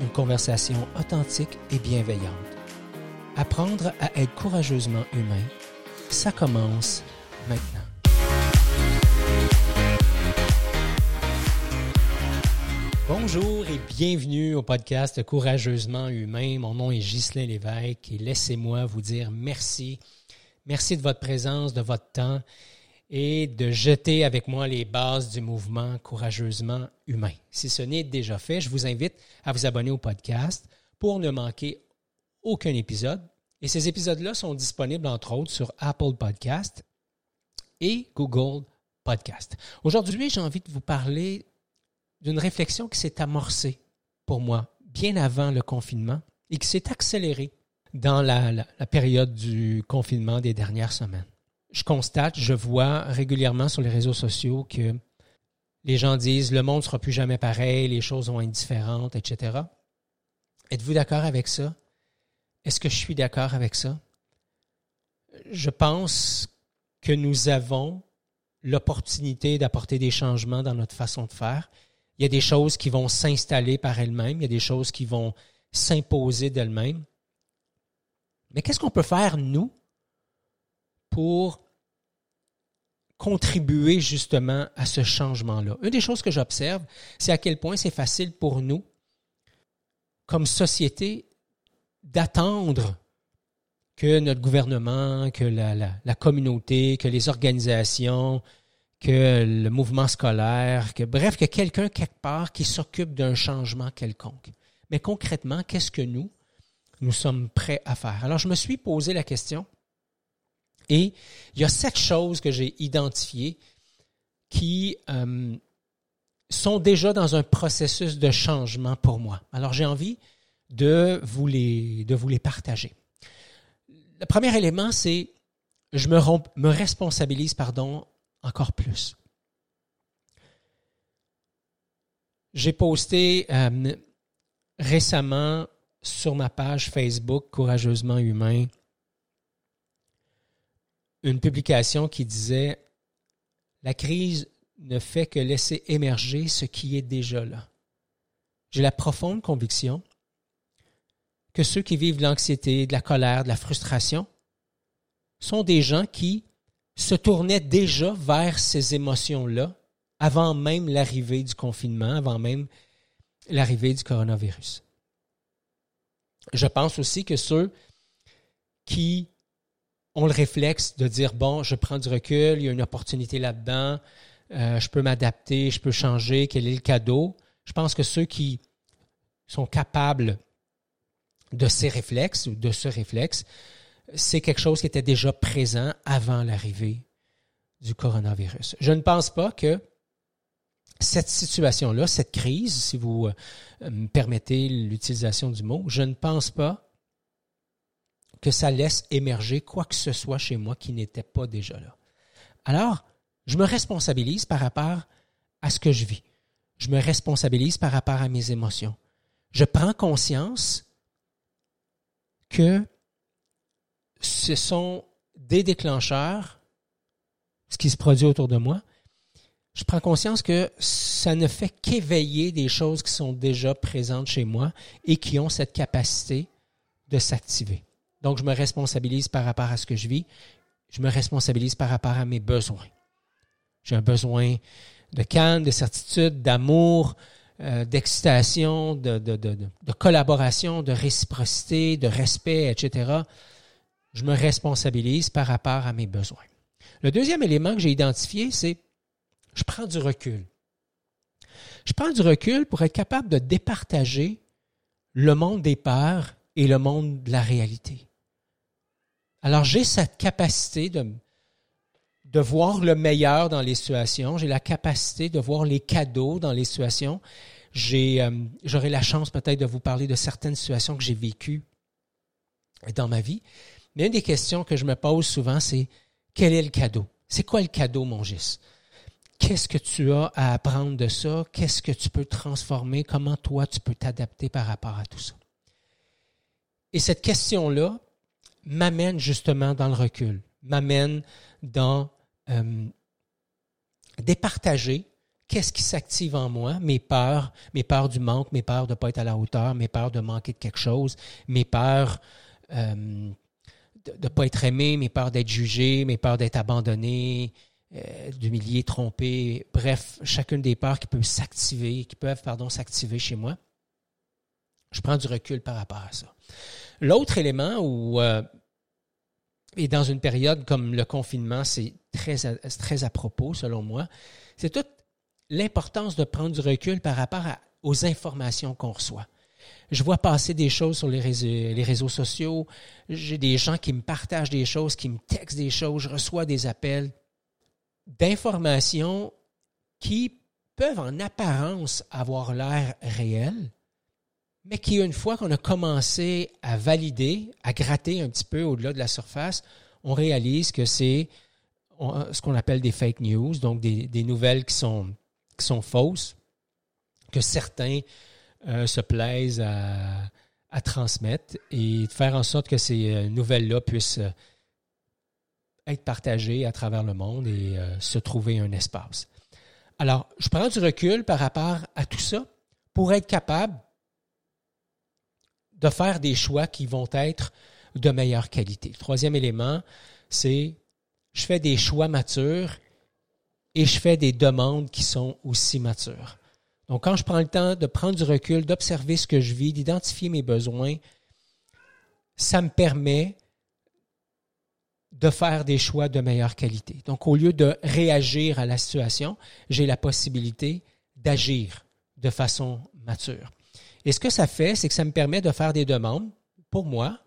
une conversation authentique et bienveillante. Apprendre à être courageusement humain, ça commence maintenant. Bonjour et bienvenue au podcast Courageusement humain. Mon nom est Ghislain Lévesque et laissez-moi vous dire merci. Merci de votre présence, de votre temps et de jeter avec moi les bases du mouvement courageusement humain. Si ce n'est déjà fait, je vous invite à vous abonner au podcast pour ne manquer aucun épisode. Et ces épisodes-là sont disponibles entre autres sur Apple Podcast et Google Podcast. Aujourd'hui, j'ai envie de vous parler d'une réflexion qui s'est amorcée pour moi bien avant le confinement et qui s'est accélérée dans la, la période du confinement des dernières semaines je constate, je vois régulièrement sur les réseaux sociaux que les gens disent le monde ne sera plus jamais pareil, les choses vont être différentes, etc. Êtes-vous d'accord avec ça? Est-ce que je suis d'accord avec ça? Je pense que nous avons l'opportunité d'apporter des changements dans notre façon de faire. Il y a des choses qui vont s'installer par elles-mêmes, il y a des choses qui vont s'imposer d'elles-mêmes. Mais qu'est-ce qu'on peut faire, nous, pour contribuer justement à ce changement-là. Une des choses que j'observe, c'est à quel point c'est facile pour nous, comme société, d'attendre que notre gouvernement, que la, la, communauté, que les organisations, que le mouvement scolaire, que bref, que quelqu'un quelque part qui s'occupe d'un changement quelconque. Mais concrètement, qu'est-ce que nous, nous sommes prêts à faire? Alors, je me suis posé la question, et il y a sept choses que j'ai identifiées qui euh, sont déjà dans un processus de changement pour moi. Alors j'ai envie de vous les, de vous les partager. Le premier élément, c'est je me, me responsabilise pardon, encore plus. J'ai posté euh, récemment sur ma page Facebook Courageusement Humain une publication qui disait La crise ne fait que laisser émerger ce qui est déjà là. J'ai la profonde conviction que ceux qui vivent l'anxiété, de la colère, de la frustration sont des gens qui se tournaient déjà vers ces émotions-là avant même l'arrivée du confinement, avant même l'arrivée du coronavirus. Je pense aussi que ceux qui ont le réflexe de dire, bon, je prends du recul, il y a une opportunité là-dedans, euh, je peux m'adapter, je peux changer, quel est le cadeau? Je pense que ceux qui sont capables de ces réflexes ou de ce réflexe, c'est quelque chose qui était déjà présent avant l'arrivée du coronavirus. Je ne pense pas que cette situation-là, cette crise, si vous euh, me permettez l'utilisation du mot, je ne pense pas que ça laisse émerger quoi que ce soit chez moi qui n'était pas déjà là. Alors, je me responsabilise par rapport à ce que je vis. Je me responsabilise par rapport à mes émotions. Je prends conscience que ce sont des déclencheurs, ce qui se produit autour de moi. Je prends conscience que ça ne fait qu'éveiller des choses qui sont déjà présentes chez moi et qui ont cette capacité de s'activer. Donc, je me responsabilise par rapport à ce que je vis. Je me responsabilise par rapport à mes besoins. J'ai un besoin de calme, de certitude, d'amour, euh, d'excitation, de, collaboration, de réciprocité, de respect, etc. Je me responsabilise par rapport à mes besoins. Le deuxième élément que j'ai identifié, c'est je prends du recul. Je prends du recul pour être capable de départager le monde des peurs et le monde de la réalité. Alors j'ai cette capacité de, de voir le meilleur dans les situations, j'ai la capacité de voir les cadeaux dans les situations, euh, j'aurai la chance peut-être de vous parler de certaines situations que j'ai vécues dans ma vie. Mais une des questions que je me pose souvent, c'est quel est le cadeau? C'est quoi le cadeau, mon Gis? Qu'est-ce que tu as à apprendre de ça? Qu'est-ce que tu peux transformer? Comment toi, tu peux t'adapter par rapport à tout ça? Et cette question-là m'amène justement dans le recul, m'amène dans euh, départager qu'est-ce qui s'active en moi, mes peurs, mes peurs du manque, mes peurs de ne pas être à la hauteur, mes peurs de manquer de quelque chose, mes peurs euh, de ne pas être aimé, mes peurs d'être jugé, mes peurs d'être abandonné, euh, d'humilier, trompé, bref, chacune des peurs qui peuvent s'activer, qui peuvent, pardon, s'activer chez moi. Je prends du recul par rapport à ça. L'autre élément où, euh, et dans une période comme le confinement, c'est très, très à propos, selon moi, c'est toute l'importance de prendre du recul par rapport aux informations qu'on reçoit. Je vois passer des choses sur les réseaux, les réseaux sociaux. J'ai des gens qui me partagent des choses, qui me textent des choses. Je reçois des appels d'informations qui peuvent en apparence avoir l'air réelles, mais qui, une fois qu'on a commencé à valider, à gratter un petit peu au-delà de la surface, on réalise que c'est ce qu'on appelle des fake news, donc des, nouvelles qui sont, qui sont fausses, que certains euh, se plaisent à, à, transmettre et de faire en sorte que ces euh, nouvelles-là puissent euh, être partagées à travers le monde et se trouver un espace. Alors, je prends du recul par rapport à tout ça pour être capable de faire des choix qui vont être de meilleure qualité. Le troisième élément, c'est je fais des choix matures et je fais des demandes qui sont aussi matures. Donc, quand je prends le temps de prendre du recul, d'observer ce que je vis, d'identifier mes besoins, ça me permet de faire des choix de meilleure qualité. Donc, au lieu de réagir à la situation, j'ai la possibilité d'agir de façon mature. Et ce que ça fait, c'est que ça me permet de faire des demandes pour moi,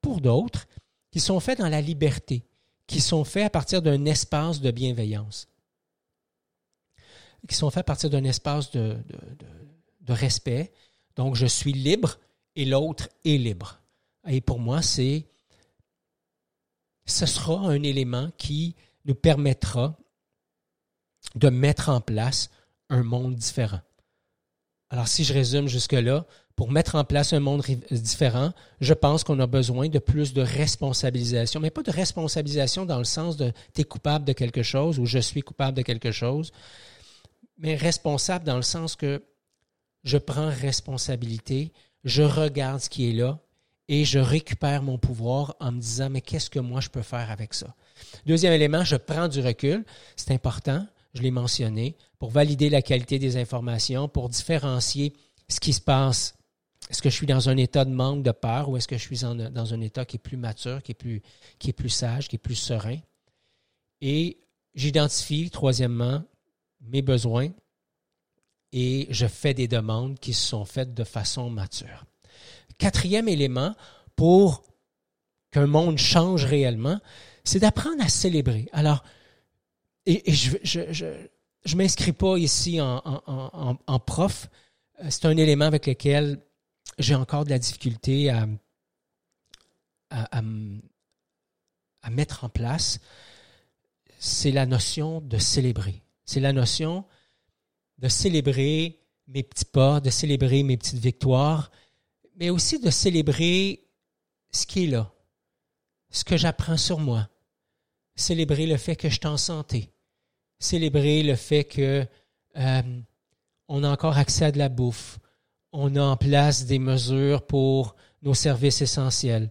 pour d'autres, qui sont faites dans la liberté, qui sont faites à partir d'un espace de bienveillance qui sont faits à partir d'un espace de, de, respect. Donc, je suis libre et l'autre est libre. Et pour moi, c'est ce sera un élément qui nous permettra de mettre en place un monde différent. Alors, si je résume jusque-là, pour mettre en place un monde différent, je pense qu'on a besoin de plus de responsabilisation, mais pas de responsabilisation dans le sens de tu es coupable de quelque chose ou je suis coupable de quelque chose, mais responsable dans le sens que je prends responsabilité, je regarde ce qui est là et je récupère mon pouvoir en me disant, mais qu'est-ce que moi je peux faire avec ça? Deuxième élément, je prends du recul. C'est important, je l'ai mentionné, pour valider la qualité des informations, pour différencier ce qui se passe. Est-ce que je suis dans un état de manque de peur ou est-ce que je suis dans un état qui est plus mature, qui est plus, qui est plus sage, qui est plus serein? Et j'identifie, troisièmement, mes besoins et je fais des demandes qui sont faites de façon mature. Quatrième élément pour qu'un monde change réellement, c'est d'apprendre à célébrer. Alors, et, je je, je, m'inscris pas ici en, en, prof. C'est un élément avec lequel j'ai encore de la difficulté à, à, à mettre en place. C'est la notion de célébrer. C'est la notion de célébrer mes petits pas, de célébrer mes petites victoires, mais aussi de célébrer ce qui est là, ce que j'apprends sur moi, célébrer le fait que je suis en santé, célébrer le fait que euh, on a encore accès à de la bouffe, on a en place des mesures pour nos services essentiels,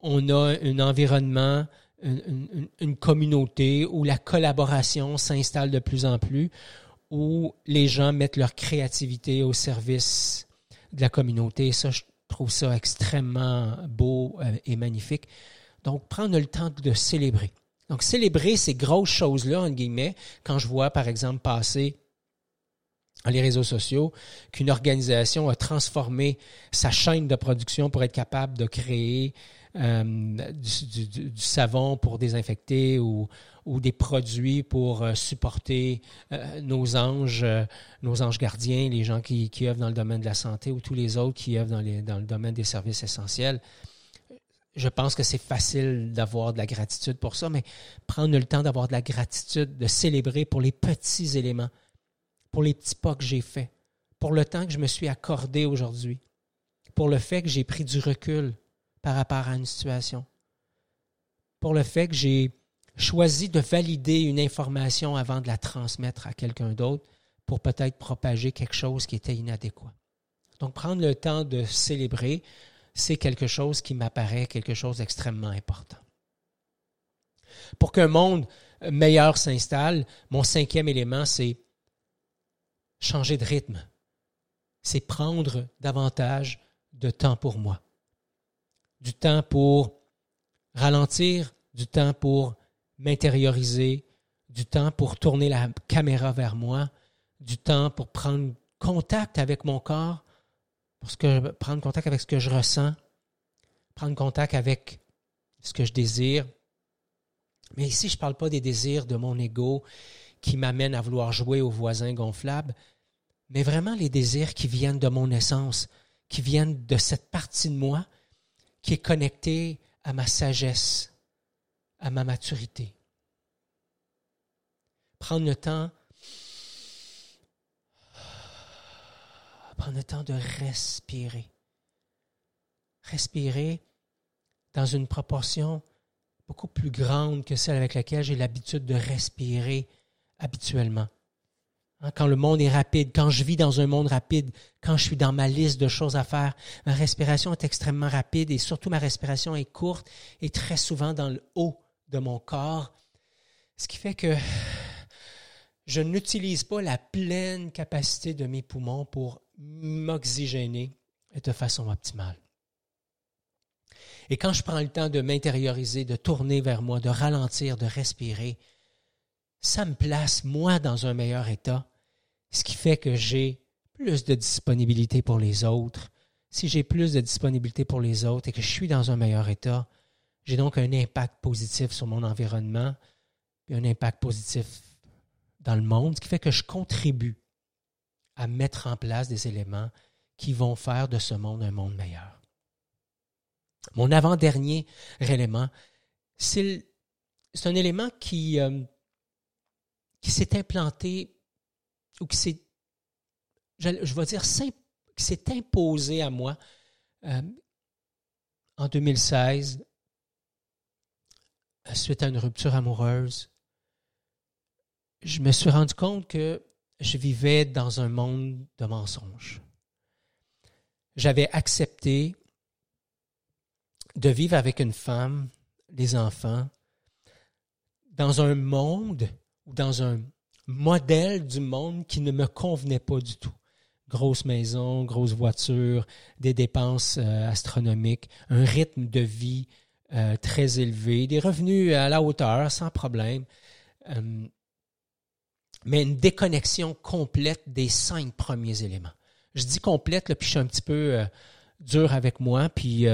on a un environnement une, communauté où la collaboration s'installe de plus en plus, où les gens mettent leur créativité au service de la communauté. Ça, je trouve ça extrêmement beau euh, et magnifique. Donc, prendre le temps de célébrer. Donc, célébrer ces grosses choses-là, en guillemets, quand je vois, par exemple, passer dans les réseaux sociaux qu'une organisation a transformé sa chaîne de production pour être capable de créer euh, du, savon pour désinfecter ou, des produits pour euh, supporter euh, nos anges, nos anges gardiens, les gens qui, œuvrent dans le domaine de la santé ou tous les autres qui œuvrent dans le domaine des services essentiels. Je pense que c'est facile d'avoir de la gratitude pour ça, mais prendre le temps d'avoir de la gratitude, de célébrer pour les petits éléments, pour les petits pas que j'ai faits, pour le temps que je me suis accordé aujourd'hui, pour le fait que j'ai pris du recul par rapport à une situation, pour le fait que j'ai choisi de valider une information avant de la transmettre à quelqu'un d'autre pour peut-être propager quelque chose qui était inadéquat. Donc, prendre le temps de célébrer, c'est quelque chose qui m'apparaît quelque chose d'extrêmement important. Pour qu'un monde meilleur s'installe, mon cinquième élément, c'est changer de rythme. C'est prendre davantage de temps pour moi du temps pour ralentir, du temps pour m'intérioriser, du temps pour tourner la caméra vers moi, du temps pour prendre contact avec mon corps, pour que, prendre contact avec ce que je ressens, prendre contact avec ce que je désire. Mais ici, je ne parle pas des désirs de mon ego qui m'amènent à vouloir jouer au voisin gonflable, mais vraiment les désirs qui viennent de mon essence, qui viennent de cette partie de moi qui est connecté à ma sagesse, à ma maturité. Prendre le temps, prendre le temps de respirer. Respirer dans une proportion beaucoup plus grande que celle avec laquelle j'ai l'habitude de respirer habituellement. Hein, quand le monde est rapide, quand je vis dans un monde rapide, quand je suis dans ma liste de choses à faire, ma respiration est extrêmement rapide et surtout ma respiration est courte et très souvent dans le haut de mon corps, ce qui fait que je n'utilise pas la pleine capacité de mes poumons pour m'oxygéner de façon optimale. Et quand je prends le temps de m'intérioriser, de tourner vers moi, de ralentir, de respirer, ça me place, moi, dans un meilleur état, ce qui fait que j'ai plus de disponibilité pour les autres. Si j'ai plus de disponibilité pour les autres et que je suis dans un meilleur état, j'ai donc un impact positif sur mon environnement, et un impact positif dans le monde, ce qui fait que je contribue à mettre en place des éléments qui vont faire de ce monde un monde meilleur. Mon avant-dernier élément, c'est un élément qui, euh, qui s'est implanté ou qui s'est, je, vais dire, qui s'est imposé à moi euh, en 2016 suite à une rupture amoureuse. Je me suis rendu compte que je vivais dans un monde de mensonges. J'avais accepté de vivre avec une femme, des enfants, dans un monde ou dans un modèle du monde qui ne me convenait pas du tout. Grosse maison, grosse voiture, des dépenses euh, astronomiques, un rythme de vie euh, très élevé, des revenus à la hauteur, sans problème, euh, mais une déconnexion complète des cinq premiers éléments. Je dis complète, puis je suis un petit peu dur avec moi, puis,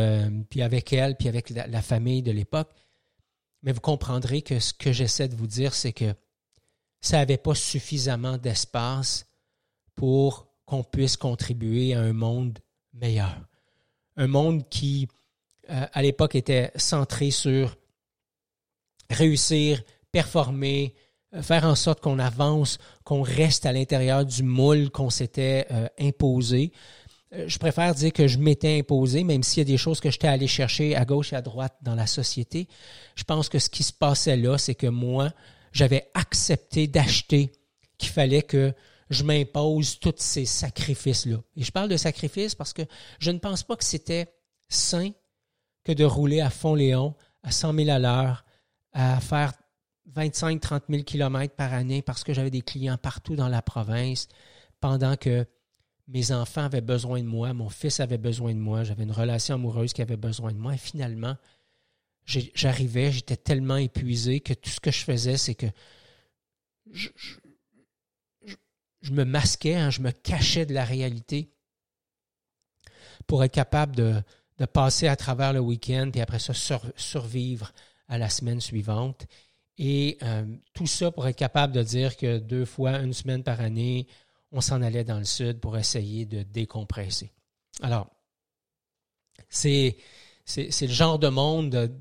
puis avec elle, puis avec la famille de l'époque. Mais vous comprendrez que ce que j'essaie de vous dire, c'est que ça n'avait pas suffisamment d'espace pour qu'on puisse contribuer à un monde meilleur. Un monde qui, euh, à l'époque, était centré sur réussir, performer, euh, faire en sorte qu'on avance, qu'on reste à l'intérieur du moule qu'on s'était euh, imposé. Je préfère dire que je m'étais imposé, même s'il y a des choses que j'étais allé chercher à gauche et à droite dans la société. Je pense que ce qui se passait là, c'est que moi, j'avais accepté d'acheter qu'il fallait que je m'impose tous ces sacrifices-là. Et je parle de sacrifices parce que je ne pense pas que c'était sain que de rouler à fond Léon à 100 000 à l'heure, à faire 25-30 000 kilomètres par année parce que j'avais des clients partout dans la province, pendant que mes enfants avaient besoin de moi, mon fils avait besoin de moi, j'avais une relation amoureuse qui avait besoin de moi. Et finalement, j'arrivais, j'étais tellement épuisé que tout ce que je faisais, c'est que je, me masquais, hein, je me cachais de la réalité pour être capable de, passer à travers le week-end, puis après ça, survivre à la semaine suivante. Et euh, tout ça pour être capable de dire que deux fois, une semaine par année, on s'en allait dans le sud pour essayer de décompresser. Alors, c'est, le genre de monde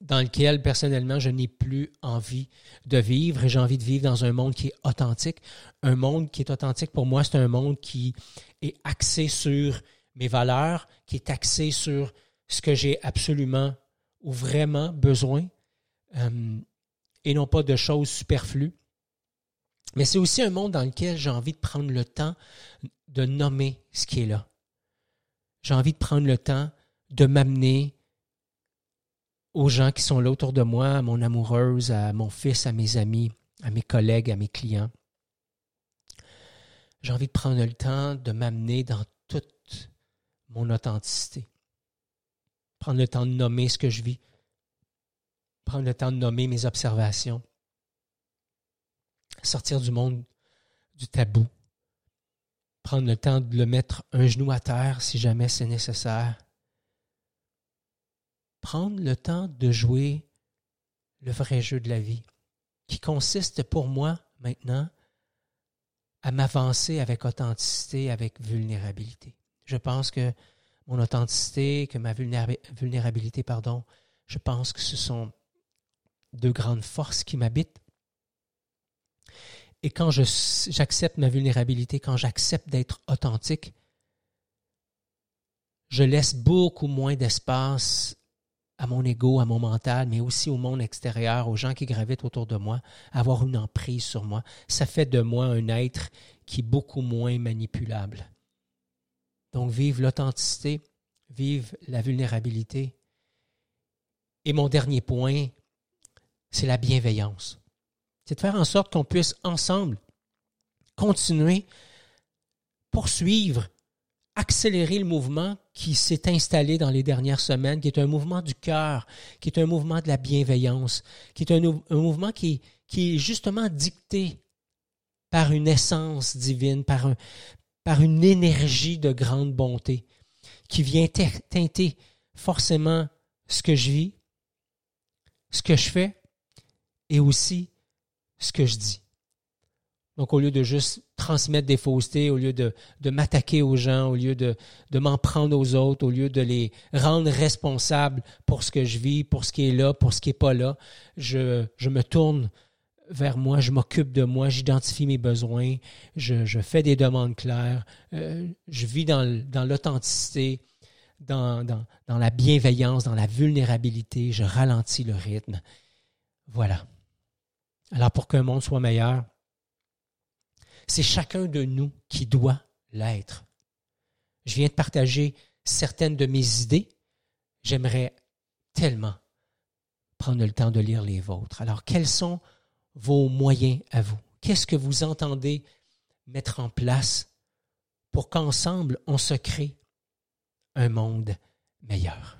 dans lequel, personnellement, je n'ai plus envie de vivre et j'ai envie de vivre dans un monde qui est authentique. Un monde qui est authentique, pour moi, c'est un monde qui est axé sur mes valeurs, qui est axé sur ce que j'ai absolument ou vraiment besoin euh, et non pas de choses superflues. Mais c'est aussi un monde dans lequel j'ai envie de prendre le temps de nommer ce qui est là. J'ai envie de prendre le temps de m'amener aux gens qui sont là autour de moi, à mon amoureuse, à mon fils, à mes amis, à mes collègues, à mes clients. J'ai envie de prendre le temps de m'amener dans toute mon authenticité. Prendre le temps de nommer ce que je vis. Prendre le temps de nommer mes observations. Sortir du monde du tabou. Prendre le temps de le mettre un genou à terre si jamais c'est nécessaire prendre le temps de jouer le vrai jeu de la vie, qui consiste pour moi maintenant à m'avancer avec authenticité, avec vulnérabilité. Je pense que mon authenticité, que ma vulnérabilité, pardon, je pense que ce sont deux grandes forces qui m'habitent. Et quand j'accepte ma vulnérabilité, quand j'accepte d'être authentique, je laisse beaucoup moins d'espace à mon ego, à mon mental, mais aussi au monde extérieur, aux gens qui gravitent autour de moi, avoir une emprise sur moi. Ça fait de moi un être qui est beaucoup moins manipulable. Donc, vive l'authenticité, vive la vulnérabilité. Et mon dernier point, c'est la bienveillance. C'est de faire en sorte qu'on puisse ensemble continuer, poursuivre accélérer le mouvement qui s'est installé dans les dernières semaines, qui est un mouvement du cœur, qui est un mouvement de la bienveillance, qui est un, mouvement qui, est justement dicté par une essence divine, par une énergie de grande bonté, qui vient teinter forcément ce que je vis, ce que je fais et aussi ce que je dis. Donc, au lieu de juste transmettre des faussetés, au lieu de, de m'attaquer aux gens, au lieu de, de m'en prendre aux autres, au lieu de les rendre responsables pour ce que je vis, pour ce qui est là, pour ce qui n'est pas là, je, je me tourne vers moi, je m'occupe de moi, j'identifie mes besoins, je, je, fais des demandes claires, euh, je vis dans, dans l'authenticité, dans, dans, dans la bienveillance, dans la vulnérabilité, je ralentis le rythme. Voilà. Alors pour qu'un monde soit meilleur, c'est chacun de nous qui doit l'être. Je viens de partager certaines de mes idées. J'aimerais tellement prendre le temps de lire les vôtres. Alors, quels sont vos moyens à vous? Qu'est-ce que vous entendez mettre en place pour qu'ensemble, on se crée un monde meilleur?